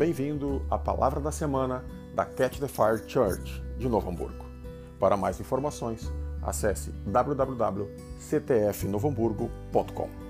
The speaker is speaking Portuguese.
Bem-vindo à Palavra da Semana da Catch the Fire Church de Novo Hamburgo. Para mais informações, acesse www.ctfnovohamburgo.com.